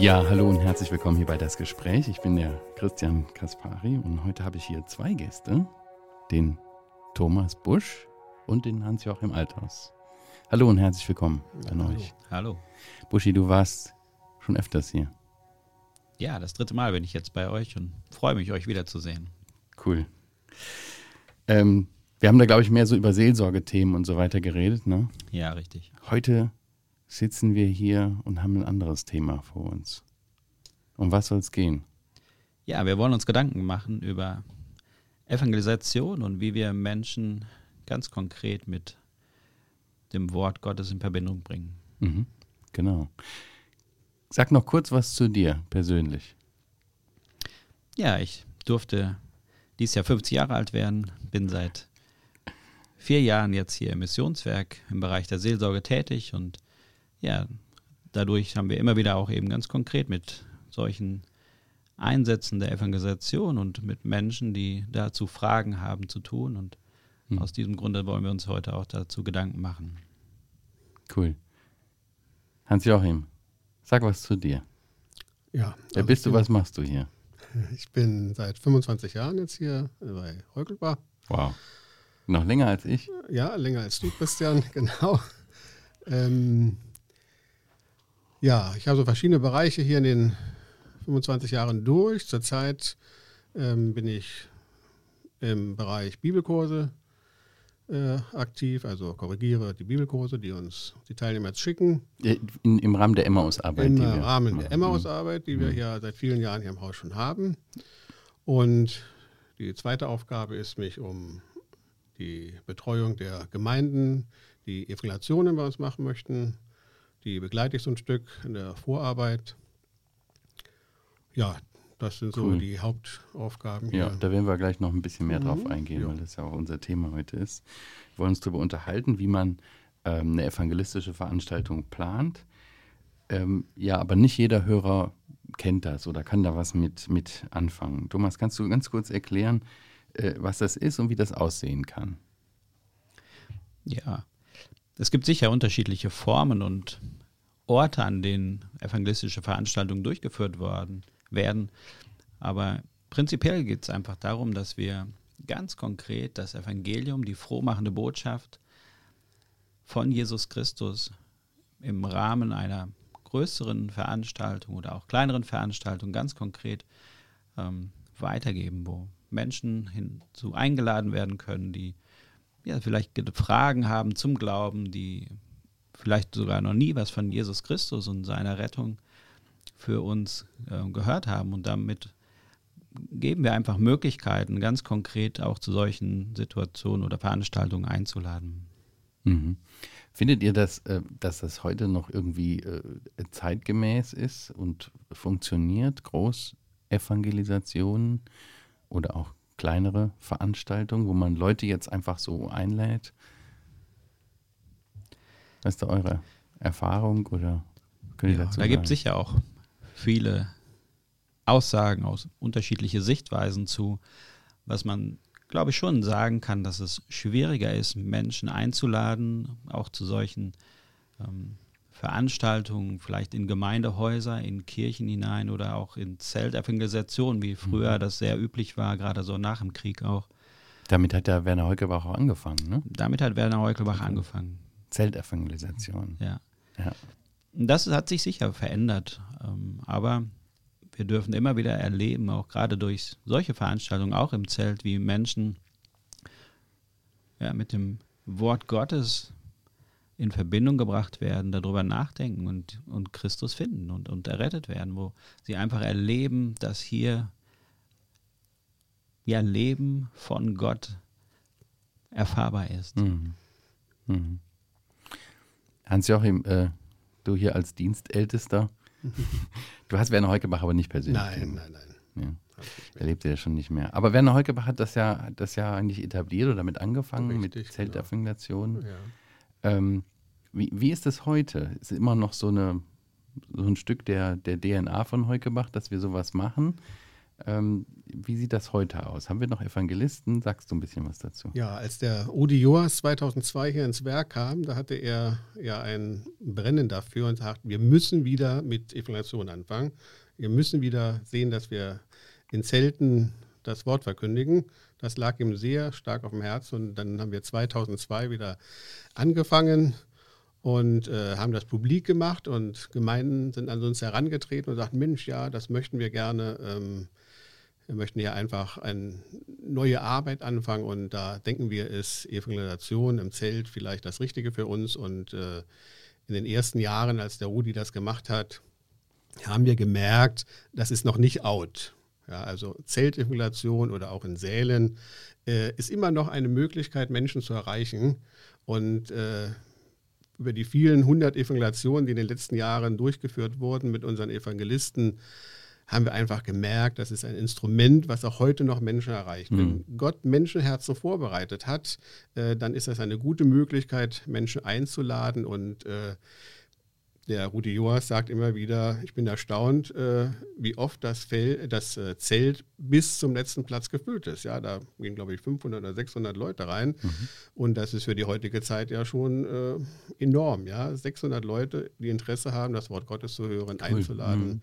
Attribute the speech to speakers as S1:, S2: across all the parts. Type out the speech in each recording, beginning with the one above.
S1: Ja, hallo und herzlich willkommen hier bei Das Gespräch. Ich bin der Christian Kaspari und heute habe ich hier zwei Gäste, den Thomas Busch und den Hans-Joachim Althaus. Hallo und herzlich willkommen an
S2: hallo.
S1: euch.
S2: Hallo.
S1: Buschi, du warst schon öfters hier.
S2: Ja, das dritte Mal bin ich jetzt bei euch und freue mich, euch wiederzusehen.
S1: Cool. Ähm, wir haben da, glaube ich, mehr so über Seelsorgethemen und so weiter geredet, ne?
S2: Ja, richtig.
S1: Heute sitzen wir hier und haben ein anderes Thema vor uns. Um was soll es gehen?
S2: Ja, wir wollen uns Gedanken machen über Evangelisation und wie wir Menschen ganz konkret mit dem Wort Gottes in Verbindung bringen.
S1: Mhm, genau. Sag noch kurz was zu dir persönlich.
S2: Ja, ich durfte dieses Jahr 50 Jahre alt werden, bin seit vier Jahren jetzt hier im Missionswerk im Bereich der Seelsorge tätig und ja, dadurch haben wir immer wieder auch eben ganz konkret mit solchen Einsätzen der Evangelisation und mit Menschen, die dazu Fragen haben, zu tun. Und hm. aus diesem Grunde wollen wir uns heute auch dazu Gedanken machen.
S1: Cool. Hans-Joachim, sag was zu dir.
S3: Ja.
S1: Wer also bist du, was machst du hier?
S3: Ich bin seit 25 Jahren jetzt hier bei Heukelbach.
S1: Wow. Noch länger als ich?
S3: Ja, länger als du, Christian, genau. Ähm, ja, ich habe so verschiedene Bereiche hier in den 25 Jahren durch. Zurzeit ähm, bin ich im Bereich Bibelkurse äh, aktiv, also korrigiere die Bibelkurse, die uns die Teilnehmer schicken.
S1: In, Im Rahmen der Emmaus-Arbeit.
S3: Im Rahmen der Emmaus-Arbeit, die wir mhm. hier seit vielen Jahren hier im Haus schon haben. Und die zweite Aufgabe ist, mich um die Betreuung der Gemeinden, die Evaluationen bei uns machen möchten, die begleite ich so ein Stück in der Vorarbeit. Ja, das sind so die Hauptaufgaben.
S1: Hier. Ja, da werden wir gleich noch ein bisschen mehr mhm. drauf eingehen, ja. weil das ja auch unser Thema heute ist. Wir wollen uns darüber unterhalten, wie man ähm, eine evangelistische Veranstaltung plant. Ähm, ja, aber nicht jeder Hörer kennt das oder kann da was mit, mit anfangen. Thomas, kannst du ganz kurz erklären, äh, was das ist und wie das aussehen kann?
S2: Ja, es gibt sicher unterschiedliche Formen und Orte, an denen evangelistische Veranstaltungen durchgeführt worden, werden. Aber prinzipiell geht es einfach darum, dass wir ganz konkret das Evangelium, die frohmachende Botschaft von Jesus Christus im Rahmen einer größeren Veranstaltung oder auch kleineren Veranstaltung ganz konkret ähm, weitergeben, wo Menschen hinzu eingeladen werden können, die ja, vielleicht Fragen haben zum Glauben, die vielleicht sogar noch nie was von Jesus Christus und seiner Rettung für uns äh, gehört haben. Und damit geben wir einfach Möglichkeiten, ganz konkret auch zu solchen Situationen oder Veranstaltungen einzuladen.
S1: Mhm. Findet ihr, dass, äh, dass das heute noch irgendwie äh, zeitgemäß ist und funktioniert? Großevangelisationen oder auch kleinere Veranstaltungen, wo man Leute jetzt einfach so einlädt? Was ist da eure Erfahrung oder
S2: könnt ihr ja, dazu Da gibt es sicher auch viele Aussagen aus unterschiedliche Sichtweisen zu, was man, glaube ich, schon sagen kann, dass es schwieriger ist, Menschen einzuladen, auch zu solchen ähm, Veranstaltungen, vielleicht in Gemeindehäuser, in Kirchen hinein oder auch in Zeltorganisationen, wie früher mhm. das sehr üblich war, gerade so nach dem Krieg auch.
S1: Damit hat der Werner Heukelbach auch angefangen, ne?
S2: Damit hat Werner Heukelbach angefangen.
S1: Zeltevangelisation.
S2: Ja. ja. Das hat sich sicher verändert, ähm, aber wir dürfen immer wieder erleben, auch gerade durch solche Veranstaltungen, auch im Zelt, wie Menschen ja, mit dem Wort Gottes in Verbindung gebracht werden, darüber nachdenken und, und Christus finden und, und errettet werden, wo sie einfach erleben, dass hier ja Leben von Gott erfahrbar ist. Mhm.
S1: Mhm. Hans-Joachim, äh, du hier als Dienstältester, du hast Werner Heukebach aber nicht persönlich.
S3: Nein, nein, nein.
S1: Ja. Er lebt ja schon nicht mehr. Aber Werner Heukebach hat das ja, das ja eigentlich etabliert oder damit angefangen, Richtig, mit genau. Genau. Ja. Ähm, wie, wie ist es heute? Ist immer noch so, eine, so ein Stück der, der DNA von Heukebach, dass wir sowas machen? Ähm, wie sieht das heute aus? Haben wir noch Evangelisten? Sagst du ein bisschen was dazu?
S3: Ja, als der Udi Joas 2002 hier ins Werk kam, da hatte er ja ein Brennen dafür und sagt, wir müssen wieder mit Evangelisation anfangen. Wir müssen wieder sehen, dass wir in Zelten das Wort verkündigen. Das lag ihm sehr stark auf dem Herzen und dann haben wir 2002 wieder angefangen und äh, haben das publik gemacht und Gemeinden sind an uns herangetreten und sagten, Mensch, ja, das möchten wir gerne. Ähm, wir möchten hier einfach eine neue Arbeit anfangen und da denken wir, ist Evangelisation im Zelt vielleicht das Richtige für uns. Und äh, in den ersten Jahren, als der Rudi das gemacht hat, haben wir gemerkt, das ist noch nicht out. Ja, also Zeltevangelisation oder auch in Sälen äh, ist immer noch eine Möglichkeit, Menschen zu erreichen. Und äh, über die vielen hundert Evangelisationen, die in den letzten Jahren durchgeführt wurden mit unseren Evangelisten, haben wir einfach gemerkt, das ist ein Instrument, was auch heute noch Menschen erreicht. Mhm. Wenn Gott Menschenherzen vorbereitet hat, äh, dann ist das eine gute Möglichkeit, Menschen einzuladen und äh, der Rudi Joas sagt immer wieder, ich bin erstaunt, äh, wie oft das, Fel das äh, Zelt bis zum letzten Platz gefüllt ist. Ja, da gehen, glaube ich, 500 oder 600 Leute rein. Mhm. Und das ist für die heutige Zeit ja schon äh, enorm. Ja, 600 Leute, die Interesse haben, das Wort Gottes zu hören, cool. einzuladen. Mhm.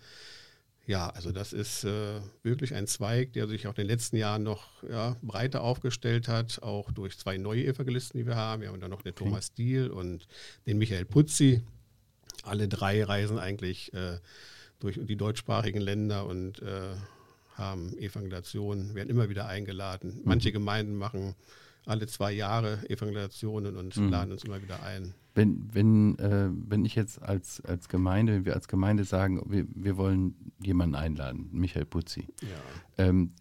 S3: Ja, also das ist äh, wirklich ein Zweig, der sich auch in den letzten Jahren noch ja, breiter aufgestellt hat, auch durch zwei neue Evangelisten, die wir haben. Wir haben dann noch den okay. Thomas Diel und den Michael Putzi. Alle drei reisen eigentlich äh, durch die deutschsprachigen Länder und äh, haben Evangelisation, werden immer wieder eingeladen. Manche mhm. Gemeinden machen alle zwei Jahre Evangelisationen und mhm. laden uns immer wieder ein.
S1: Wenn, wenn, äh, wenn ich jetzt als, als Gemeinde, wenn wir als Gemeinde sagen, wir, wir wollen jemanden einladen, Michael Putzi, ja. ähm,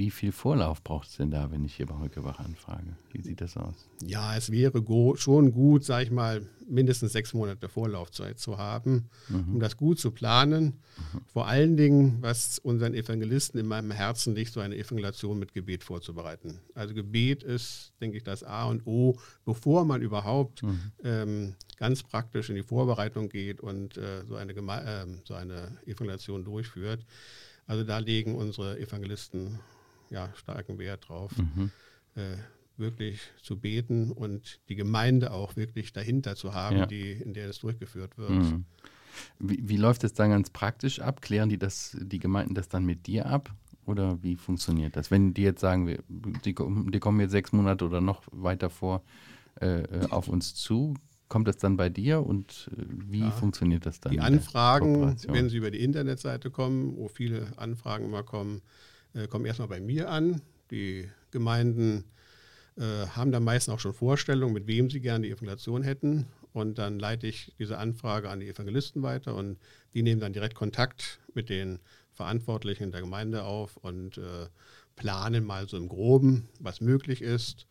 S1: wie viel Vorlauf braucht es denn da, wenn ich hier bei Heukebach anfrage? Wie sieht das aus?
S3: Ja, es wäre schon gut, sage ich mal, mindestens sechs Monate Vorlaufzeit zu haben, mhm. um das gut zu planen. Mhm. Vor allen Dingen, was unseren Evangelisten in meinem Herzen liegt, so eine Evangelisation mit Gebet vorzubereiten. Also Gebet ist, denke ich, das A und O, bevor man überhaupt mhm. ähm, ganz praktisch in die Vorbereitung geht und äh, so, eine äh, so eine Evangelisation durchführt. Also da legen unsere Evangelisten ja, starken Wert drauf, mhm. äh, wirklich zu beten und die Gemeinde auch wirklich dahinter zu haben, ja. die, in der es durchgeführt wird. Mhm.
S1: Wie, wie, läuft es dann ganz praktisch ab? Klären die das, die Gemeinden das dann mit dir ab? Oder wie funktioniert das? Wenn die jetzt sagen, die, die kommen jetzt sechs Monate oder noch weiter vor äh, äh, auf uns zu, kommt das dann bei dir und äh, wie ja, funktioniert das dann?
S3: Die Anfragen, wenn sie über die Internetseite kommen, wo viele Anfragen immer kommen, äh, kommen erstmal bei mir an. Die Gemeinden äh, haben dann meistens auch schon Vorstellungen, mit wem sie gerne die Evangelisation hätten. Und dann leite ich diese Anfrage an die Evangelisten weiter und die nehmen dann direkt Kontakt mit den Verantwortlichen der Gemeinde auf und äh, planen mal so im Groben, was möglich ist.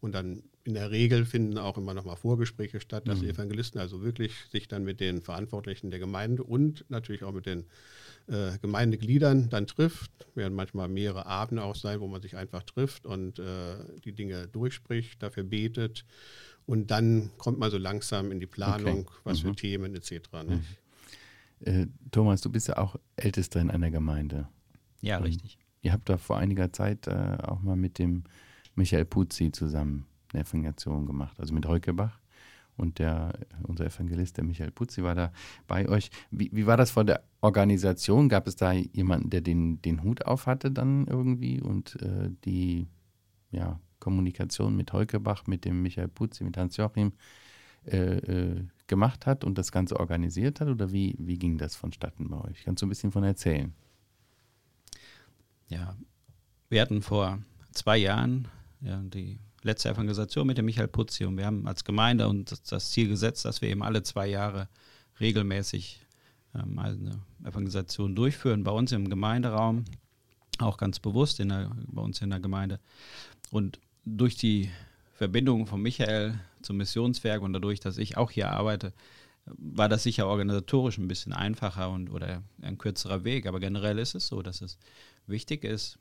S3: Und dann in der Regel finden auch immer noch mal Vorgespräche statt, dass mhm. die Evangelisten also wirklich sich dann mit den Verantwortlichen der Gemeinde und natürlich auch mit den äh, Gemeindegliedern dann trifft. Werden manchmal mehrere Abende auch sein, wo man sich einfach trifft und äh, die Dinge durchspricht, dafür betet. Und dann kommt man so langsam in die Planung, okay. was mhm. für Themen etc. Mhm.
S1: Äh, Thomas, du bist ja auch Ältester in einer Gemeinde.
S2: Ja, und richtig.
S1: Ihr habt da vor einiger Zeit äh, auch mal mit dem Michael Puzzi zusammen eine Evangelisation gemacht, also mit Heukebach. Und der, unser Evangelist, der Michael Putzi, war da bei euch. Wie, wie war das vor der Organisation? Gab es da jemanden, der den, den Hut auf hatte dann irgendwie und äh, die ja, Kommunikation mit Heukebach, mit dem Michael Putzi, mit Hans-Joachim äh, äh, gemacht hat und das Ganze organisiert hat? Oder wie, wie ging das vonstatten bei euch? Kannst du ein bisschen von erzählen?
S2: Ja, wir hatten vor zwei Jahren ja, die letzte Evangelisation mit dem Michael Putzi und wir haben als Gemeinde uns das Ziel gesetzt, dass wir eben alle zwei Jahre regelmäßig ähm, eine Evangelisation durchführen bei uns im Gemeinderaum, auch ganz bewusst in der, bei uns in der Gemeinde. Und durch die Verbindung von Michael zum Missionswerk und dadurch, dass ich auch hier arbeite, war das sicher organisatorisch ein bisschen einfacher und oder ein kürzerer Weg. Aber generell ist es so, dass es wichtig ist,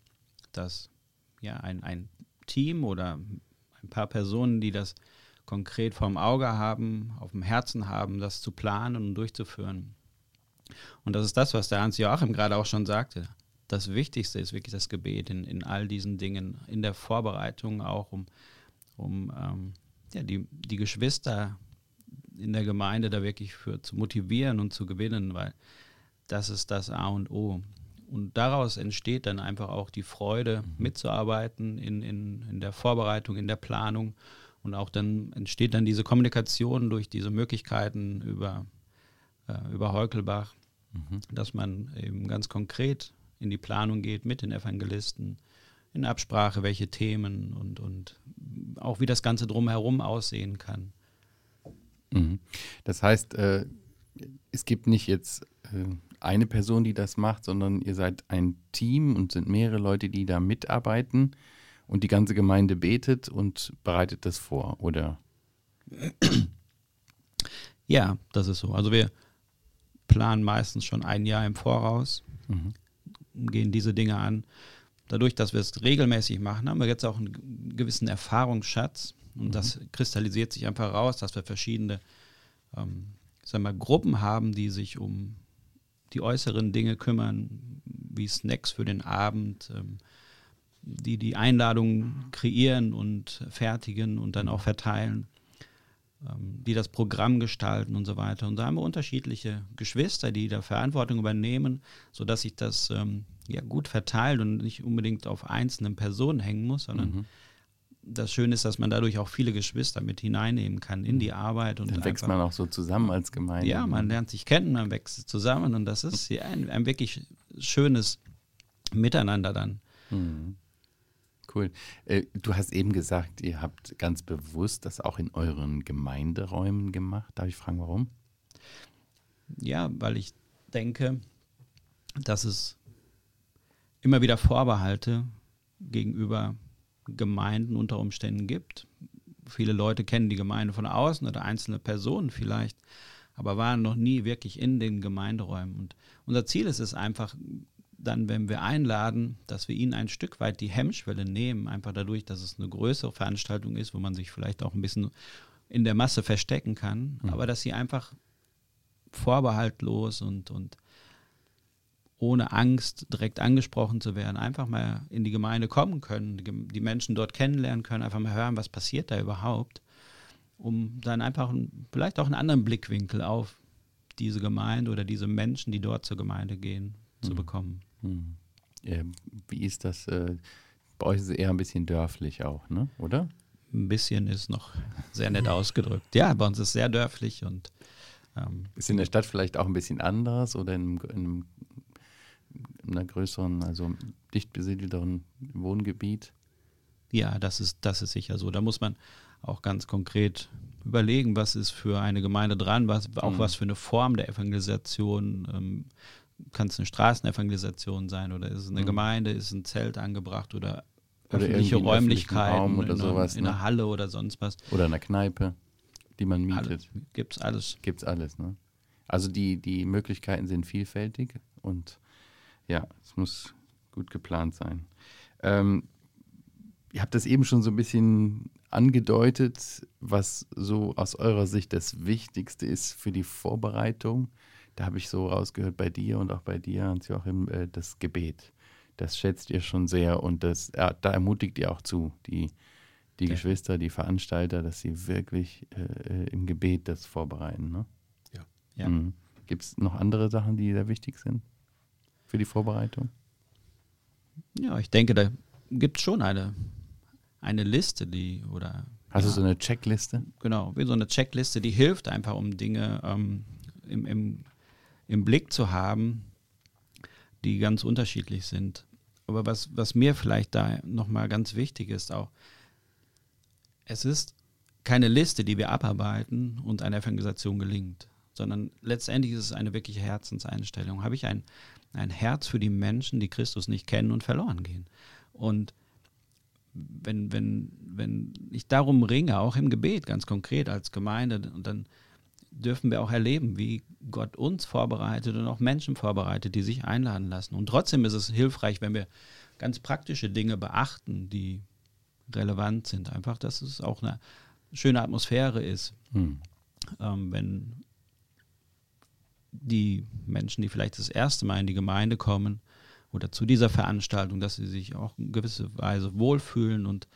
S2: dass ja ein, ein Team oder ein paar Personen, die das konkret vorm Auge haben, auf dem Herzen haben, das zu planen und durchzuführen. Und das ist das, was der Hans Joachim gerade auch schon sagte. das Wichtigste ist wirklich das Gebet in, in all diesen Dingen, in der Vorbereitung auch, um, um ähm, ja, die, die Geschwister in der Gemeinde da wirklich für zu motivieren und zu gewinnen, weil das ist das A und O. Und daraus entsteht dann einfach auch die Freude, mhm. mitzuarbeiten in, in, in der Vorbereitung, in der Planung. Und auch dann entsteht dann diese Kommunikation durch diese Möglichkeiten über, äh, über Heukelbach, mhm. dass man eben ganz konkret in die Planung geht mit den Evangelisten, in Absprache, welche Themen und, und auch wie das Ganze drumherum aussehen kann.
S1: Mhm. Das heißt, äh, es gibt nicht jetzt äh, eine Person, die das macht, sondern ihr seid ein Team und sind mehrere Leute, die da mitarbeiten und die ganze Gemeinde betet und bereitet das vor, oder?
S2: Ja, das ist so. Also wir planen meistens schon ein Jahr im Voraus, mhm. gehen diese Dinge an. Dadurch, dass wir es regelmäßig machen, haben wir jetzt auch einen gewissen Erfahrungsschatz. Und mhm. das kristallisiert sich einfach raus, dass wir verschiedene ähm, sagen wir, Gruppen haben, die sich um die äußeren Dinge kümmern, wie Snacks für den Abend, ähm, die die Einladungen kreieren und fertigen und dann auch verteilen, ähm, die das Programm gestalten und so weiter. Und da haben wir unterschiedliche Geschwister, die da Verantwortung übernehmen, sodass sich das ähm, ja, gut verteilt und nicht unbedingt auf einzelnen Personen hängen muss, sondern mhm das Schöne ist, dass man dadurch auch viele Geschwister mit hineinnehmen kann in die Arbeit. Und
S1: Dann wächst man auch so zusammen als Gemeinde.
S2: Ja, man lernt sich kennen, man wächst zusammen und das ist ja ein, ein wirklich schönes Miteinander dann. Mhm.
S1: Cool. Äh, du hast eben gesagt, ihr habt ganz bewusst das auch in euren Gemeinderäumen gemacht. Darf ich fragen, warum?
S2: Ja, weil ich denke, dass es immer wieder Vorbehalte gegenüber Gemeinden unter Umständen gibt. Viele Leute kennen die Gemeinde von außen oder einzelne Personen vielleicht, aber waren noch nie wirklich in den Gemeinderäumen. Und unser Ziel ist es einfach, dann, wenn wir einladen, dass wir ihnen ein Stück weit die Hemmschwelle nehmen, einfach dadurch, dass es eine größere Veranstaltung ist, wo man sich vielleicht auch ein bisschen in der Masse verstecken kann, mhm. aber dass sie einfach vorbehaltlos und, und ohne Angst direkt angesprochen zu werden, einfach mal in die Gemeinde kommen können, die Menschen dort kennenlernen können, einfach mal hören, was passiert da überhaupt, um dann einfach vielleicht auch einen anderen Blickwinkel auf diese Gemeinde oder diese Menschen, die dort zur Gemeinde gehen, zu mhm. bekommen.
S1: Mhm. Ja, wie ist das? Äh, bei euch ist es eher ein bisschen dörflich auch, ne? oder?
S2: Ein bisschen ist noch sehr nett ausgedrückt. Ja, bei uns ist es sehr dörflich und
S1: ähm, ist in der Stadt vielleicht auch ein bisschen anders oder in in einem in einer größeren, also dicht besiedelteren Wohngebiet.
S2: Ja, das ist, das ist sicher so. Da muss man auch ganz konkret überlegen, was ist für eine Gemeinde dran, was, auch mhm. was für eine Form der Evangelisation. Ähm, Kann es eine Straßenevangelisation sein oder ist es eine mhm. Gemeinde, ist ein Zelt angebracht oder, oder öffentliche Räumlichkeiten
S1: oder in, sowas,
S2: in, ne? einer Halle oder sonst was.
S1: Oder in einer Kneipe, die man mietet.
S2: Gibt es alles.
S1: Gibt es alles, ne? Also die, die Möglichkeiten sind vielfältig und ja, es muss gut geplant sein. Ähm, ihr habt das eben schon so ein bisschen angedeutet, was so aus eurer Sicht das Wichtigste ist für die Vorbereitung. Da habe ich so rausgehört bei dir und auch bei dir, Hans-Joachim, äh, das Gebet. Das schätzt ihr schon sehr und das, ja, da ermutigt ihr auch zu, die, die ja. Geschwister, die Veranstalter, dass sie wirklich äh, im Gebet das vorbereiten. Ne?
S2: Ja. ja.
S1: Mhm. Gibt es noch andere Sachen, die sehr wichtig sind? Für die Vorbereitung?
S2: Ja, ich denke, da gibt es schon eine, eine Liste, die oder.
S1: Hast ja, du so eine Checkliste?
S2: Genau, wie so eine Checkliste, die hilft einfach, um Dinge ähm, im, im, im Blick zu haben, die ganz unterschiedlich sind. Aber was, was mir vielleicht da nochmal ganz wichtig ist, auch, es ist keine Liste, die wir abarbeiten und eine Evangelisation gelingt, sondern letztendlich ist es eine wirkliche Herzenseinstellung. Habe ich ein, ein Herz für die Menschen, die Christus nicht kennen und verloren gehen. Und wenn, wenn, wenn ich darum ringe, auch im Gebet ganz konkret als Gemeinde, und dann dürfen wir auch erleben, wie Gott uns vorbereitet und auch Menschen vorbereitet, die sich einladen lassen. Und trotzdem ist es hilfreich, wenn wir ganz praktische Dinge beachten, die relevant sind. Einfach, dass es auch eine schöne Atmosphäre ist. Hm. Ähm, wenn die Menschen, die vielleicht das erste Mal in die Gemeinde kommen oder zu dieser Veranstaltung, dass sie sich auch in gewisser Weise wohlfühlen und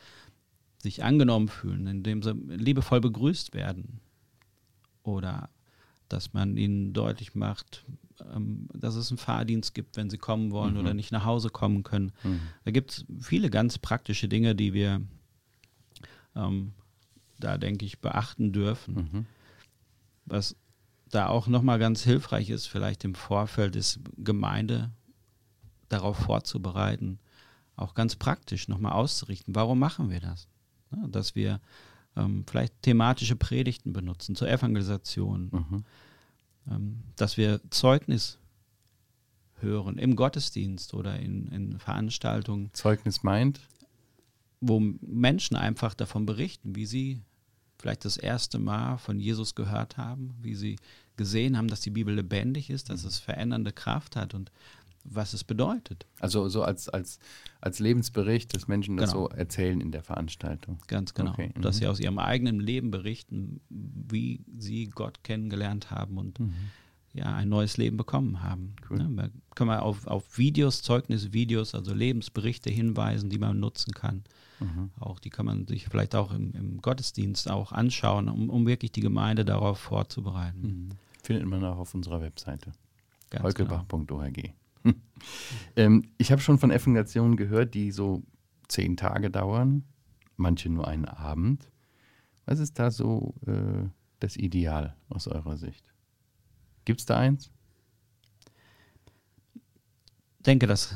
S2: sich angenommen fühlen, indem sie liebevoll begrüßt werden. Oder dass man ihnen deutlich macht, ähm, dass es einen Fahrdienst gibt, wenn sie kommen wollen mhm. oder nicht nach Hause kommen können. Mhm. Da gibt es viele ganz praktische Dinge, die wir ähm, da, denke ich, beachten dürfen. Mhm. Was da auch nochmal ganz hilfreich ist, vielleicht im Vorfeld, ist Gemeinde darauf vorzubereiten, auch ganz praktisch nochmal auszurichten. Warum machen wir das? Ja, dass wir ähm, vielleicht thematische Predigten benutzen zur Evangelisation, mhm. ähm, dass wir Zeugnis hören im Gottesdienst oder in, in Veranstaltungen.
S1: Zeugnis meint?
S2: Wo Menschen einfach davon berichten, wie sie vielleicht das erste Mal von Jesus gehört haben, wie sie gesehen haben, dass die Bibel lebendig ist, dass mhm. es verändernde Kraft hat und was es bedeutet.
S1: Also so als, als, als Lebensbericht, dass Menschen das genau. so erzählen in der Veranstaltung.
S2: Ganz genau. Okay. Dass mhm. sie aus ihrem eigenen Leben berichten, wie sie Gott kennengelernt haben und mhm. ja, ein neues Leben bekommen haben. Cool. Ja, da können wir auf, auf Videos, Zeugnisvideos, also Lebensberichte hinweisen, die man nutzen kann. Mhm. Auch die kann man sich vielleicht auch im, im Gottesdienst auch anschauen, um, um wirklich die Gemeinde darauf vorzubereiten.
S1: Findet man auch auf unserer Webseite. Holkebach.org. Genau. ähm, ich habe schon von Evangelisationen gehört, die so zehn Tage dauern, manche nur einen Abend. Was ist da so äh, das Ideal aus eurer Sicht? Gibt es da eins?
S2: Ich denke, das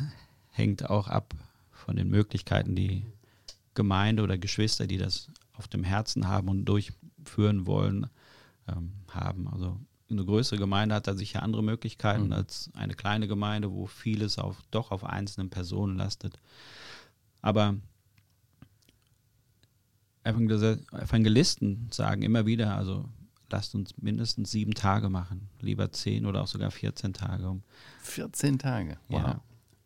S2: hängt auch ab von den Möglichkeiten, die Gemeinde oder Geschwister, die das auf dem Herzen haben und durchführen wollen, ähm, haben. Also eine größere Gemeinde hat da sicher andere Möglichkeiten mhm. als eine kleine Gemeinde, wo vieles auf, doch auf einzelnen Personen lastet. Aber Evangelisten sagen immer wieder, also lasst uns mindestens sieben Tage machen, lieber zehn oder auch sogar 14 Tage.
S1: 14 Tage,
S2: wow. Ja,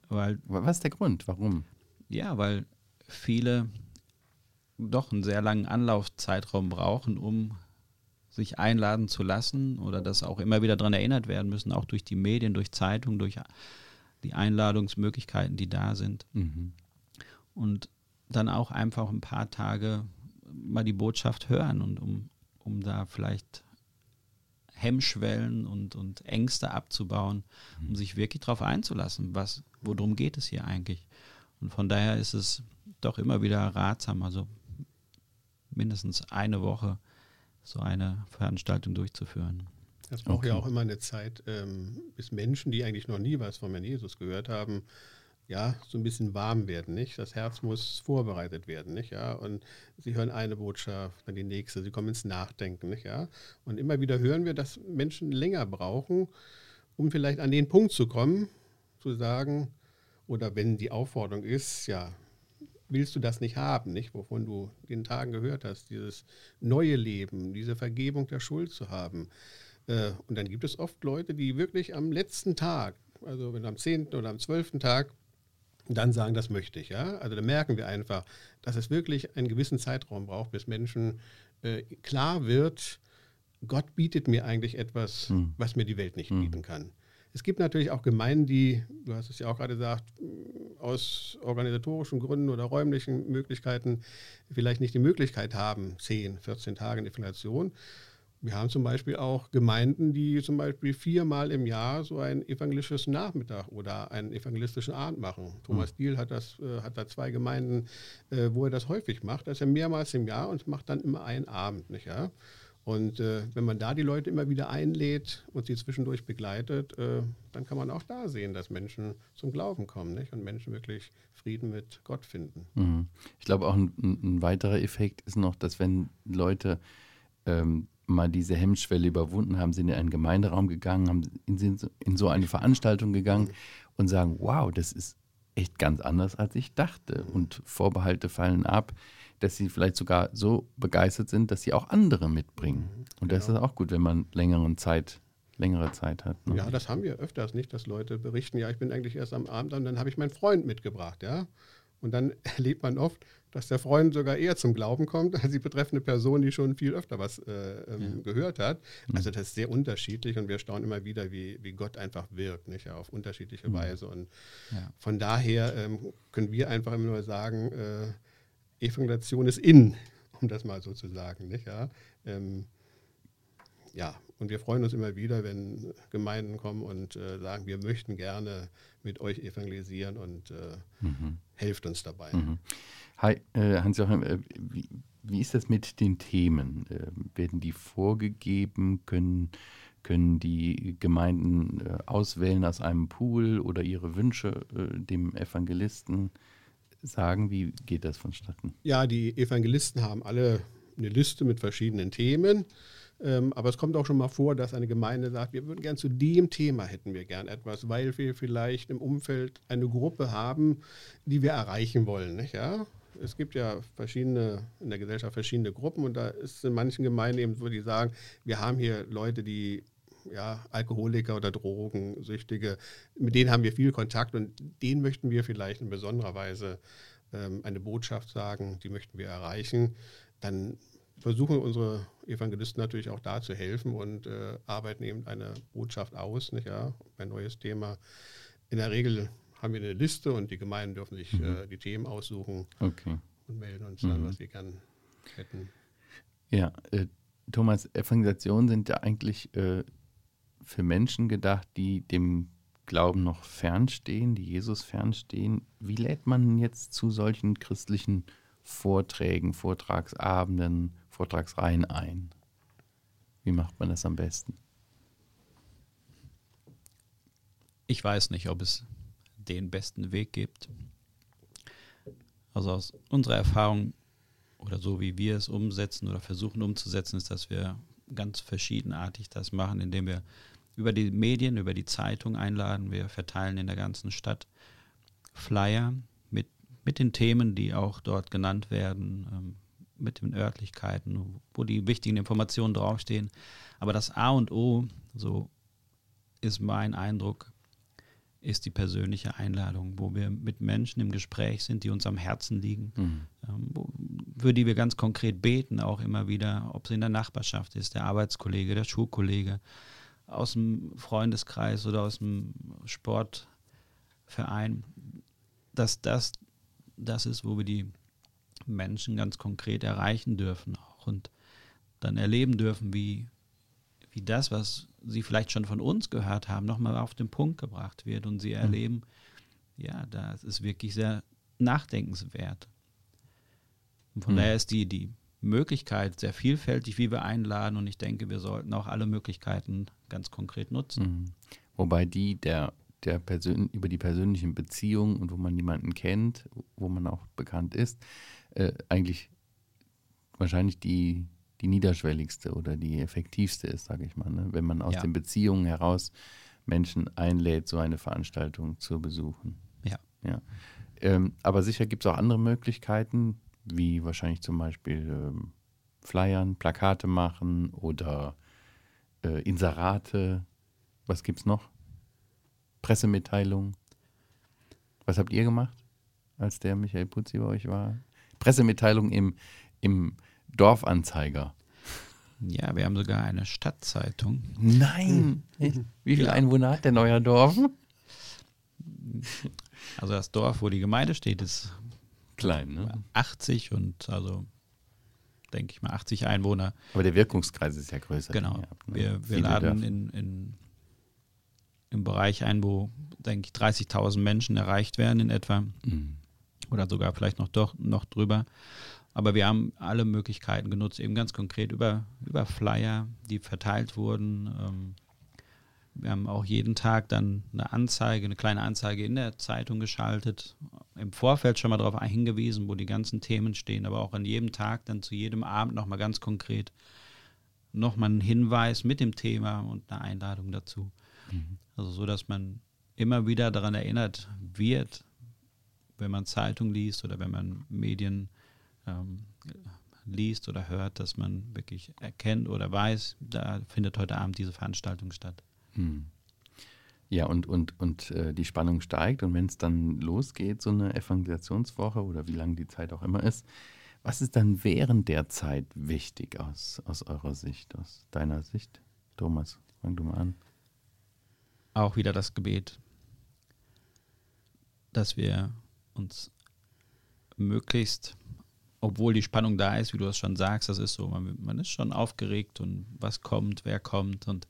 S2: weil,
S1: Was ist der Grund? Warum?
S2: Ja, weil viele doch einen sehr langen Anlaufzeitraum brauchen, um sich einladen zu lassen oder dass auch immer wieder daran erinnert werden müssen, auch durch die Medien, durch Zeitungen, durch die Einladungsmöglichkeiten, die da sind. Mhm. Und dann auch einfach ein paar Tage mal die Botschaft hören und um, um da vielleicht Hemmschwellen und, und Ängste abzubauen, um mhm. sich wirklich darauf einzulassen, was, worum geht es hier eigentlich. Und von daher ist es doch immer wieder ratsam, also mindestens eine Woche so eine Veranstaltung durchzuführen.
S3: Das braucht okay. ja auch immer eine Zeit, ähm, bis Menschen, die eigentlich noch nie was von Herrn Jesus gehört haben, ja, so ein bisschen warm werden, nicht? Das Herz muss vorbereitet werden, nicht? Ja, und sie hören eine Botschaft, dann die nächste, sie kommen ins Nachdenken, nicht? Ja, und immer wieder hören wir, dass Menschen länger brauchen, um vielleicht an den Punkt zu kommen, zu sagen, oder wenn die Aufforderung ist, ja, willst du das nicht haben, nicht? Wovon du in den Tagen gehört hast, dieses neue Leben, diese Vergebung der Schuld zu haben. Äh, und dann gibt es oft Leute, die wirklich am letzten Tag, also wenn am 10. oder am 12. Tag, dann sagen, das möchte ich. Ja? Also da merken wir einfach, dass es wirklich einen gewissen Zeitraum braucht, bis Menschen äh, klar wird, Gott bietet mir eigentlich etwas, hm. was mir die Welt nicht hm. bieten kann. Es gibt natürlich auch Gemeinden, die, du hast es ja auch gerade gesagt, aus organisatorischen Gründen oder räumlichen Möglichkeiten vielleicht nicht die Möglichkeit haben, 10, 14 Tage in Inflation. Wir haben zum Beispiel auch Gemeinden, die zum Beispiel viermal im Jahr so ein evangelisches Nachmittag oder einen evangelistischen Abend machen. Thomas mhm. Diel hat, das, äh, hat da zwei Gemeinden, äh, wo er das häufig macht. Das ist er mehrmals im Jahr und macht dann immer einen Abend. Nicht, ja? Und äh, wenn man da die Leute immer wieder einlädt und sie zwischendurch begleitet, äh, dann kann man auch da sehen, dass Menschen zum Glauben kommen nicht? und Menschen wirklich Frieden mit Gott finden.
S1: Mhm. Ich glaube auch ein, ein, weiterer Effekt ist noch, dass wenn Leute ähm, mal diese Hemmschwelle überwunden haben, sind in einen Gemeinderaum gegangen, haben in, in so eine Veranstaltung gegangen mhm. und sagen, wow, das ist echt ganz anders, als ich dachte. Und Vorbehalte fallen ab dass sie vielleicht sogar so begeistert sind, dass sie auch andere mitbringen. Mhm, und das genau. ist auch gut, wenn man längere Zeit, längere Zeit hat.
S3: Ne? Ja, das haben wir öfters nicht, dass Leute berichten, ja, ich bin eigentlich erst am Abend und dann habe ich meinen Freund mitgebracht, ja. Und dann erlebt man oft, dass der Freund sogar eher zum Glauben kommt als die betreffende Person, die schon viel öfter was äh, ähm, ja. gehört hat. Mhm. Also das ist sehr unterschiedlich und wir staunen immer wieder, wie, wie Gott einfach wirkt, nicht? Ja, auf unterschiedliche mhm. Weise. Und ja. von daher ähm, können wir einfach immer nur sagen, äh, Evangelisation ist in, um das mal so zu sagen. Nicht? Ja? Ähm, ja, und wir freuen uns immer wieder, wenn Gemeinden kommen und äh, sagen, wir möchten gerne mit euch evangelisieren und äh, mhm. helft uns dabei. Mhm.
S1: Hi, äh, Hans-Joachim, äh, wie, wie, ist das mit den Themen? Äh, werden die vorgegeben? Können, können die Gemeinden äh, auswählen aus einem Pool oder ihre Wünsche dem Evangelisten sagen? Wie geht das vonstatten?
S3: Ja, die Evangelisten haben alle eine Liste mit verschiedenen Themen. Ähm, aber es kommt auch schon mal vor, dass eine Gemeinde sagt, wir würden gern zu dem Thema hätten wir gern etwas, weil wir vielleicht im Umfeld eine Gruppe haben, die wir erreichen wollen. Nicht? Ja? Es gibt ja verschiedene, in der Gesellschaft verschiedene Gruppen und da ist in manchen Gemeinden eben so, die sagen, wir haben hier Leute, die ja, Alkoholiker oder Drogensüchtige, mit denen haben wir viel Kontakt und denen möchten wir vielleicht in besonderer Weise ähm, eine Botschaft sagen, die möchten wir erreichen. Dann versuchen unsere Evangelisten natürlich auch da zu helfen und äh, arbeiten eben eine Botschaft aus, nicht, ja, ein neues Thema. In der Regel haben wir eine Liste und die Gemeinden dürfen sich mhm. äh, die Themen aussuchen
S1: okay.
S3: und melden uns dann, mhm. was sie gern hätten.
S1: Ja, äh, Thomas, Evangelisationen sind ja eigentlich äh, für Menschen gedacht, die dem Glauben noch fernstehen, die Jesus fernstehen. Wie lädt man jetzt zu solchen christlichen Vorträgen, Vortragsabenden, Vortragsreihen ein? Wie macht man das am besten?
S2: Ich weiß nicht, ob es den besten Weg gibt. Also aus unserer Erfahrung oder so wie wir es umsetzen oder versuchen umzusetzen, ist, dass wir ganz verschiedenartig das machen, indem wir über die Medien, über die Zeitung einladen. Wir verteilen in der ganzen Stadt Flyer mit, mit den Themen, die auch dort genannt werden, ähm, mit den Örtlichkeiten, wo die wichtigen Informationen draufstehen. Aber das A und O, so ist mein Eindruck, ist die persönliche Einladung, wo wir mit Menschen im Gespräch sind, die uns am Herzen liegen, mhm. ähm, wo, für die wir ganz konkret beten, auch immer wieder, ob es in der Nachbarschaft ist, der Arbeitskollege, der Schulkollege, aus dem Freundeskreis oder aus dem Sportverein, dass das das ist, wo wir die Menschen ganz konkret erreichen dürfen auch und dann erleben dürfen, wie, wie das, was sie vielleicht schon von uns gehört haben, nochmal auf den Punkt gebracht wird und sie mhm. erleben, ja, das ist wirklich sehr nachdenkenswert. Und von mhm. daher ist die, die Möglichkeit sehr vielfältig, wie wir einladen und ich denke, wir sollten auch alle Möglichkeiten ganz konkret nutzen. Mhm.
S1: Wobei die der, der Persön über die persönlichen Beziehungen und wo man jemanden kennt, wo man auch bekannt ist, äh, eigentlich wahrscheinlich die, die niederschwelligste oder die effektivste ist, sage ich mal. Ne? Wenn man aus ja. den Beziehungen heraus Menschen einlädt, so eine Veranstaltung zu besuchen.
S2: Ja.
S1: ja. Ähm, aber sicher gibt es auch andere Möglichkeiten, wie wahrscheinlich zum Beispiel ähm, Flyern, Plakate machen oder äh, Inserate. Was gibt es noch? Pressemitteilungen. Was habt ihr gemacht, als der Michael Putzi bei euch war? Pressemitteilung im, im Dorfanzeiger.
S2: Ja, wir haben sogar eine Stadtzeitung.
S1: Nein! Wie viele ja. Einwohner hat der Neuer Dorf?
S2: Also das Dorf, wo die Gemeinde steht, ist
S1: klein, ne?
S2: 80 und also denke ich mal 80 Einwohner.
S1: Aber der Wirkungskreis ist ja größer.
S2: Genau. Habt, ne? Wir, wir laden in, in, im Bereich ein, wo, denke ich, 30.000 Menschen erreicht werden in etwa. Mhm oder sogar vielleicht noch, doch, noch drüber. Aber wir haben alle Möglichkeiten genutzt, eben ganz konkret über, über Flyer, die verteilt wurden. Ähm, wir haben auch jeden Tag dann eine Anzeige, eine kleine Anzeige in der Zeitung geschaltet, im Vorfeld schon mal darauf hingewiesen, wo die ganzen Themen stehen, aber auch an jedem Tag dann zu jedem Abend nochmal ganz konkret nochmal einen Hinweis mit dem Thema und eine Einladung dazu. Mhm. Also so, dass man immer wieder daran erinnert wird, wenn man Zeitung liest oder wenn man Medien ähm, liest oder hört, dass man wirklich erkennt oder weiß, da findet heute Abend diese Veranstaltung statt. Hm.
S1: Ja, und, und, und äh, die Spannung steigt und wenn es dann losgeht, so eine Evangelisationswoche oder wie lange die Zeit auch immer ist, was ist dann während der Zeit wichtig aus, aus eurer Sicht, aus deiner Sicht? Thomas, fang du mal an.
S2: Auch wieder das Gebet, dass wir uns möglichst, obwohl die Spannung da ist, wie du es schon sagst, das ist so, man, man ist schon aufgeregt und was kommt, wer kommt und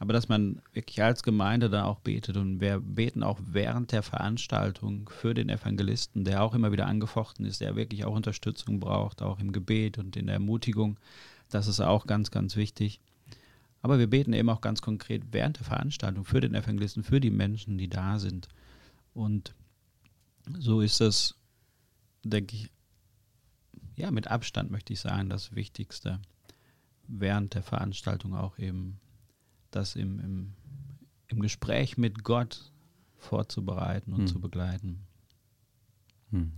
S2: aber dass man wirklich als Gemeinde da auch betet und wir beten auch während der Veranstaltung für den Evangelisten, der auch immer wieder angefochten ist, der wirklich auch Unterstützung braucht, auch im Gebet und in der Ermutigung. Das ist auch ganz, ganz wichtig. Aber wir beten eben auch ganz konkret während der Veranstaltung für den Evangelisten, für die Menschen, die da sind. Und so ist es, denke ich, ja, mit Abstand möchte ich sagen, das Wichtigste während der Veranstaltung auch eben das im, im, im Gespräch mit Gott vorzubereiten und hm. zu begleiten. Hm.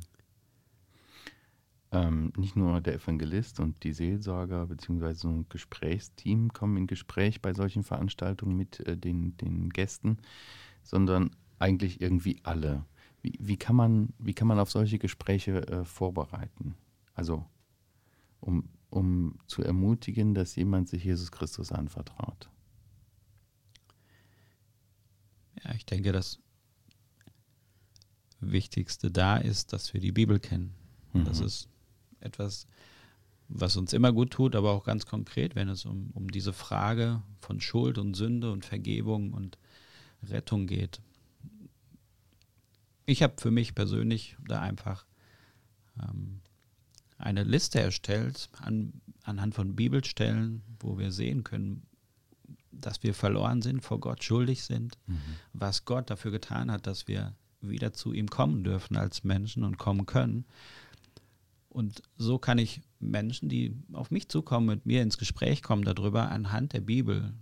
S1: Ähm, nicht nur der Evangelist und die Seelsorger bzw. so ein Gesprächsteam kommen in Gespräch bei solchen Veranstaltungen mit äh, den, den Gästen, sondern eigentlich irgendwie alle. Wie, wie, kann, man, wie kann man auf solche Gespräche äh, vorbereiten? Also, um, um zu ermutigen, dass jemand sich Jesus Christus anvertraut.
S2: Ja, ich denke, das Wichtigste da ist, dass wir die Bibel kennen. Mhm. Das ist etwas, was uns immer gut tut, aber auch ganz konkret, wenn es um, um diese Frage von Schuld und Sünde und Vergebung und Rettung geht. Ich habe für mich persönlich da einfach ähm, eine Liste erstellt an, anhand von Bibelstellen, wo wir sehen können, dass wir verloren sind, vor Gott schuldig sind, mhm. was Gott dafür getan hat, dass wir wieder zu ihm kommen dürfen als Menschen und kommen können. Und so kann ich Menschen, die auf mich zukommen, mit mir ins Gespräch kommen darüber, anhand der Bibel,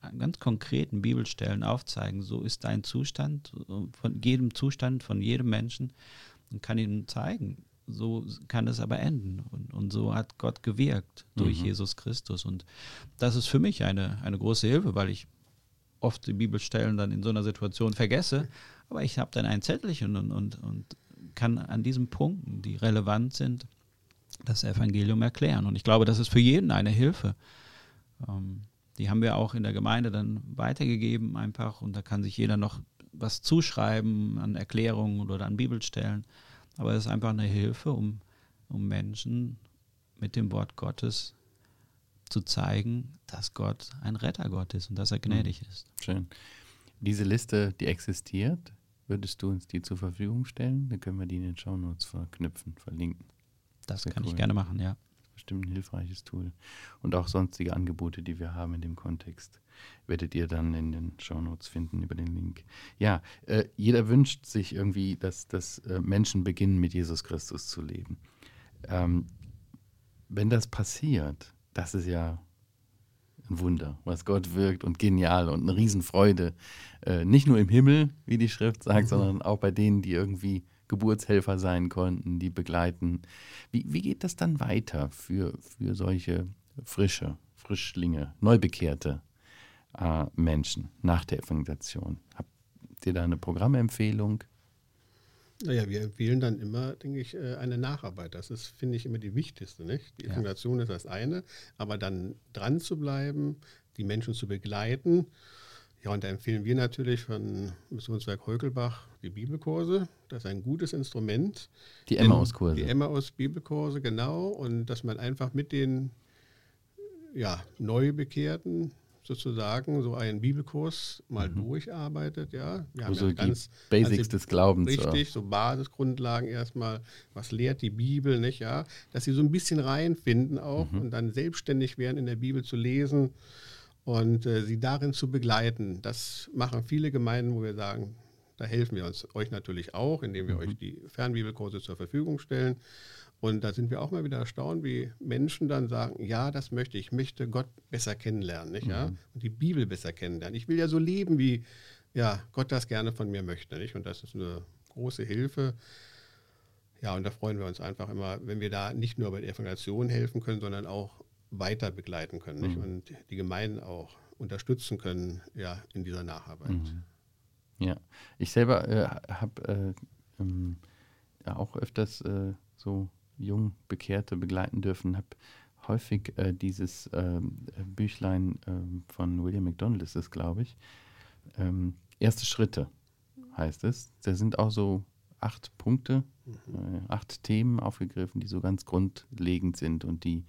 S2: an ganz konkreten Bibelstellen aufzeigen, so ist dein Zustand, von jedem Zustand, von jedem Menschen, und kann ihnen zeigen, so kann es aber enden. Und, und so hat Gott gewirkt durch mhm. Jesus Christus. Und das ist für mich eine, eine große Hilfe, weil ich oft die Bibelstellen dann in so einer Situation vergesse. Aber ich habe dann ein Zettelchen und, und, und kann an diesen Punkten, die relevant sind, das Evangelium erklären. Und ich glaube, das ist für jeden eine Hilfe. Ähm, die haben wir auch in der Gemeinde dann weitergegeben einfach und da kann sich jeder noch was zuschreiben an Erklärungen oder an Bibelstellen. Aber es ist einfach eine Hilfe, um, um Menschen mit dem Wort Gottes zu zeigen, dass Gott ein Rettergott ist und dass er gnädig mhm. ist.
S1: Schön. Diese Liste, die existiert, würdest du uns die zur Verfügung stellen? Dann können wir die in den Shownotes verknüpfen, verlinken.
S2: Das Sehr kann cool. ich gerne machen, ja
S1: bestimmt ein hilfreiches Tool. Und auch sonstige Angebote, die wir haben in dem Kontext, werdet ihr dann in den Shownotes finden über den Link. Ja, äh, jeder wünscht sich irgendwie, dass, dass äh, Menschen beginnen, mit Jesus Christus zu leben. Ähm, wenn das passiert, das ist ja ein Wunder, was Gott wirkt und genial und eine Riesenfreude. Äh, nicht nur im Himmel, wie die Schrift sagt, mhm. sondern auch bei denen, die irgendwie Geburtshelfer sein konnten, die begleiten. Wie, wie geht das dann weiter für, für solche frische, Frischlinge, Neubekehrte äh, Menschen nach der Evangelisation? Habt ihr da eine Programmempfehlung?
S3: Naja, wir empfehlen dann immer, denke ich, äh, eine Nacharbeit. Das ist, finde ich, immer die wichtigste. Nicht? Die Evangelisation ja. ist das eine, aber dann dran zu bleiben, die Menschen zu begleiten ja, und da empfehlen wir natürlich von Missionswerk Heukelbach die Bibelkurse. Das ist ein gutes Instrument.
S1: Die Emmaus-Kurse.
S3: Die Emmaus-Bibelkurse, genau. Und dass man einfach mit den ja, Neubekehrten sozusagen so einen Bibelkurs mal mhm. durcharbeitet. Ja.
S1: Wir haben also ja ganz, Basics also, des Glaubens.
S3: Richtig, so Basisgrundlagen erstmal. Was lehrt die Bibel, nicht? Ja? Dass sie so ein bisschen reinfinden auch mhm. und dann selbstständig werden, in der Bibel zu lesen und äh, sie darin zu begleiten. Das machen viele Gemeinden, wo wir sagen, da helfen wir uns euch natürlich auch, indem wir mhm. euch die Fernbibelkurse zur Verfügung stellen. Und da sind wir auch mal wieder erstaunt, wie Menschen dann sagen, ja, das möchte ich, ich möchte Gott besser kennenlernen, nicht, mhm. ja? Und die Bibel besser kennenlernen. Ich will ja so leben, wie ja, Gott das gerne von mir möchte, nicht? Und das ist eine große Hilfe. Ja, und da freuen wir uns einfach immer, wenn wir da nicht nur bei der Evangelisation helfen können, sondern auch weiter begleiten können mhm. und die Gemeinden auch unterstützen können ja, in dieser Nacharbeit. Mhm.
S1: Ja, ich selber äh, habe äh, ähm, ja auch öfters äh, so jung Bekehrte begleiten dürfen, habe häufig äh, dieses ähm, Büchlein ähm, von William McDonald ist es, glaube ich. Ähm, Erste Schritte heißt es. Da sind auch so acht Punkte, mhm. äh, acht Themen aufgegriffen, die so ganz grundlegend sind und die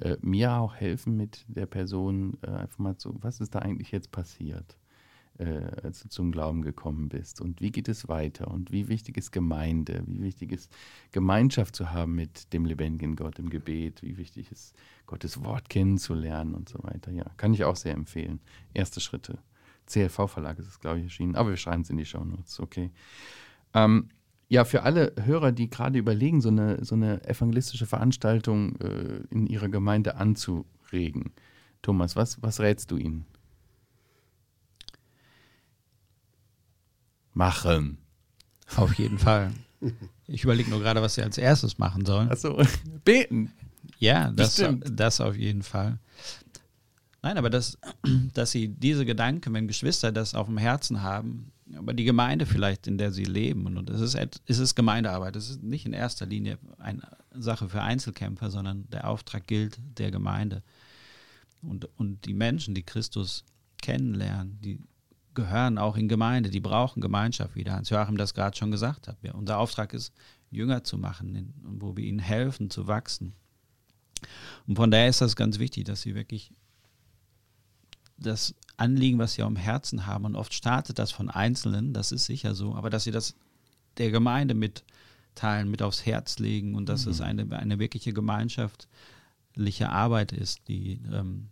S1: äh, mir auch helfen mit der Person äh, einfach mal so, was ist da eigentlich jetzt passiert? Äh, als du zum Glauben gekommen bist? Und wie geht es weiter? Und wie wichtig ist Gemeinde? Wie wichtig ist Gemeinschaft zu haben mit dem lebendigen Gott im Gebet? Wie wichtig ist Gottes Wort kennenzulernen und so weiter? Ja, kann ich auch sehr empfehlen. Erste Schritte. CLV-Verlag ist es, glaube ich, erschienen. Aber wir schreiben es in die Show Notes, okay. Ähm, ja, für alle Hörer, die gerade überlegen, so eine, so eine evangelistische Veranstaltung äh, in ihrer Gemeinde anzuregen. Thomas, was, was rätst du ihnen? Machen.
S2: Auf jeden Fall. Ich überlege nur gerade, was sie als erstes machen sollen.
S1: Achso, beten.
S2: Ja, das, das auf jeden Fall. Nein, aber das, dass sie diese Gedanken, wenn Geschwister das auf dem Herzen haben, aber die Gemeinde vielleicht, in der sie leben, und es ist, es ist Gemeindearbeit, es ist nicht in erster Linie eine Sache für Einzelkämpfer, sondern der Auftrag gilt der Gemeinde. Und, und die Menschen, die Christus kennenlernen, die gehören auch in Gemeinde, die brauchen Gemeinschaft, wie der Hans-Joachim das gerade schon gesagt hat. Ja, unser Auftrag ist, Jünger zu machen, wo wir ihnen helfen zu wachsen. Und von daher ist das ganz wichtig, dass sie wirklich das Anliegen, was sie am Herzen haben, und oft startet das von Einzelnen, das ist sicher so, aber dass sie das der Gemeinde mitteilen, mit aufs Herz legen und dass mhm. es eine, eine wirkliche gemeinschaftliche Arbeit ist, die ähm,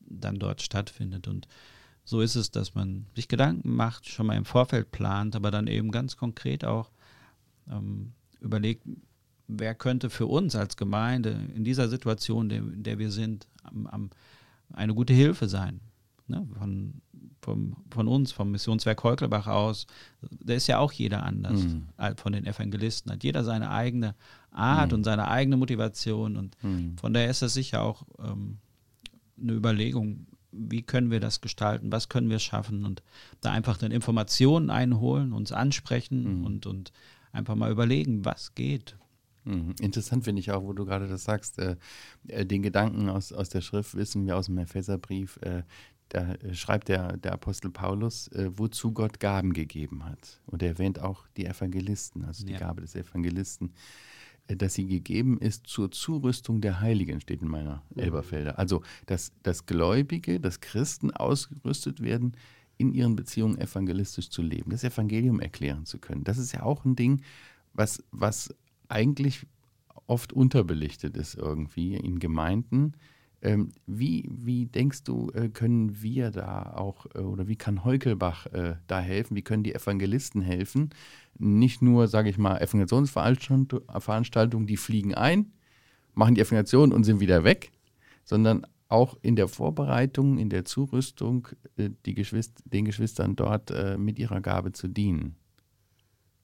S2: dann dort stattfindet. Und so ist es, dass man sich Gedanken macht, schon mal im Vorfeld plant, aber dann eben ganz konkret auch ähm, überlegt, wer könnte für uns als Gemeinde in dieser Situation, in der wir sind, am, am, eine gute Hilfe sein. Ne? Von, vom, von uns, vom Missionswerk Heukelbach aus, da ist ja auch jeder anders mhm. von den Evangelisten, hat jeder seine eigene Art mhm. und seine eigene Motivation und mhm. von daher ist das sicher auch ähm, eine Überlegung, wie können wir das gestalten, was können wir schaffen und da einfach dann Informationen einholen, uns ansprechen mhm. und, und einfach mal überlegen, was geht.
S1: Mhm. Interessant finde ich auch, wo du gerade das sagst, äh, äh, den Gedanken aus, aus der Schrift wissen wir aus dem Epheserbrief, äh, da schreibt der, der Apostel Paulus, äh, wozu Gott Gaben gegeben hat. Und er erwähnt auch die Evangelisten, also die ja. Gabe des Evangelisten. Äh, dass sie gegeben ist zur Zurüstung der Heiligen, steht in meiner. Elberfelder. Also, dass, dass Gläubige, dass Christen ausgerüstet werden, in ihren Beziehungen evangelistisch zu leben, das Evangelium erklären zu können. Das ist ja auch ein Ding, was, was eigentlich oft unterbelichtet ist irgendwie in Gemeinden. Ähm, wie, wie denkst du, äh, können wir da auch äh, oder wie kann Heukelbach äh, da helfen? Wie können die Evangelisten helfen? Nicht nur, sage ich mal, Evangelisationsveranstaltungen, die fliegen ein, machen die Evangelisation und sind wieder weg, sondern auch in der Vorbereitung, in der Zurüstung, äh, die Geschwister, den Geschwistern dort äh, mit ihrer Gabe zu dienen.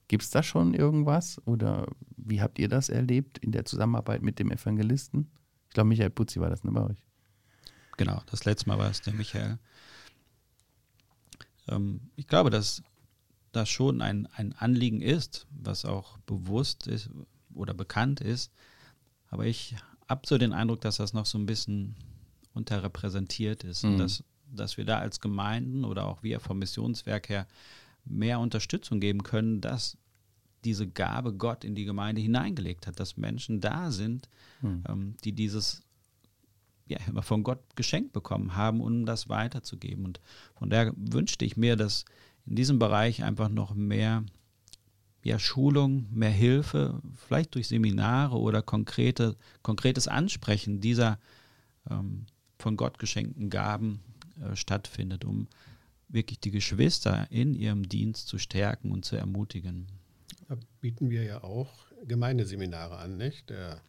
S1: Gibt es da schon irgendwas oder wie habt ihr das erlebt in der Zusammenarbeit mit dem Evangelisten? Ich glaube, Michael Putzi war das, ne, bei euch?
S2: Genau, das letzte Mal war es der Michael. Ähm, ich glaube, dass das schon ein, ein Anliegen ist, was auch bewusst ist oder bekannt ist. Aber ich habe so den Eindruck, dass das noch so ein bisschen unterrepräsentiert ist. Mhm. Und dass, dass wir da als Gemeinden oder auch wir vom Missionswerk her mehr Unterstützung geben können, dass diese Gabe Gott in die Gemeinde hineingelegt hat, dass Menschen da sind, hm. ähm, die dieses ja, von Gott geschenkt bekommen haben, um das weiterzugeben. Und von daher wünschte ich mir, dass in diesem Bereich einfach noch mehr ja, Schulung, mehr Hilfe, vielleicht durch Seminare oder konkrete, konkretes Ansprechen dieser ähm, von Gott geschenkten Gaben äh, stattfindet, um wirklich die Geschwister in ihrem Dienst zu stärken und zu ermutigen.
S3: Da bieten wir ja auch Gemeindeseminare an, nicht? Der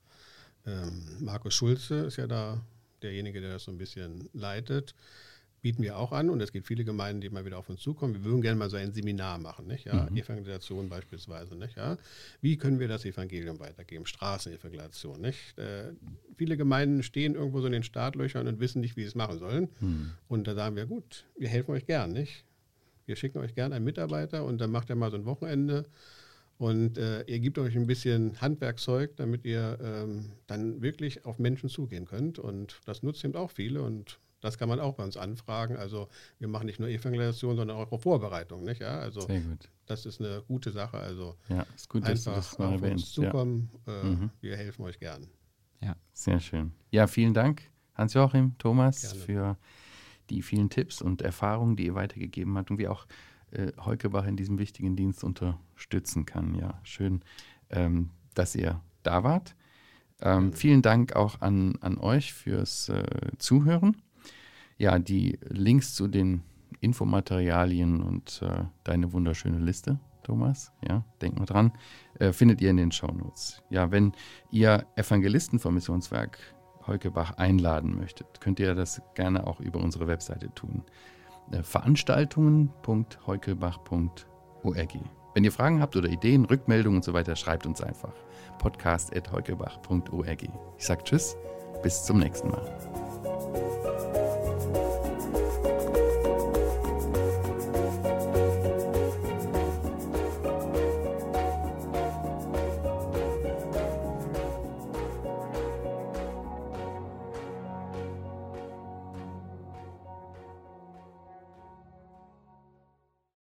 S3: ähm, Markus Schulze ist ja da derjenige, der das so ein bisschen leitet. Bieten wir auch an und es gibt viele Gemeinden, die mal wieder auf uns zukommen. Wir würden gerne mal so ein Seminar machen, nicht? Ja, mhm. Evangelisation beispielsweise, nicht? Ja, wie können wir das Evangelium weitergeben? Straßenevangelisation, nicht? Äh, viele Gemeinden stehen irgendwo so in den Startlöchern und wissen nicht, wie sie es machen sollen. Mhm. Und da sagen wir, gut, wir helfen euch gern, nicht? wir schicken euch gerne einen Mitarbeiter und dann macht er mal so ein Wochenende und äh, ihr gebt euch ein bisschen Handwerkzeug, damit ihr ähm, dann wirklich auf Menschen zugehen könnt. Und das nutzt eben auch viele und das kann man auch bei uns anfragen. Also wir machen nicht nur Evangelisation, sondern auch Vorbereitung. Nicht? Ja, also Sehr gut. das ist eine gute Sache. Also
S1: ja, ist gut, einfach dass du das
S3: auf uns zukommen. Ja. Äh, mhm. Wir helfen euch gern.
S1: Ja, sehr schön. Ja, vielen Dank, Hans-Joachim, Thomas, Gerne. für die vielen Tipps und Erfahrungen, die ihr weitergegeben habt und wie auch äh, Heukebach in diesem wichtigen Dienst unterstützen kann. Ja, schön, ähm, dass ihr da wart. Ähm, vielen Dank auch an, an euch fürs äh, Zuhören. Ja, die Links zu den Infomaterialien und äh, deine wunderschöne Liste, Thomas, ja, denk mal dran, äh, findet ihr in den Shownotes. Ja, wenn ihr Evangelisten vom Missionswerk Heukebach einladen möchtet, könnt ihr das gerne auch über unsere Webseite tun. Äh, Veranstaltungen.heukebach.org. Wenn ihr Fragen habt oder Ideen, Rückmeldungen und so weiter, schreibt uns einfach. podcast.heukebach.org. Ich sage Tschüss, bis zum nächsten Mal.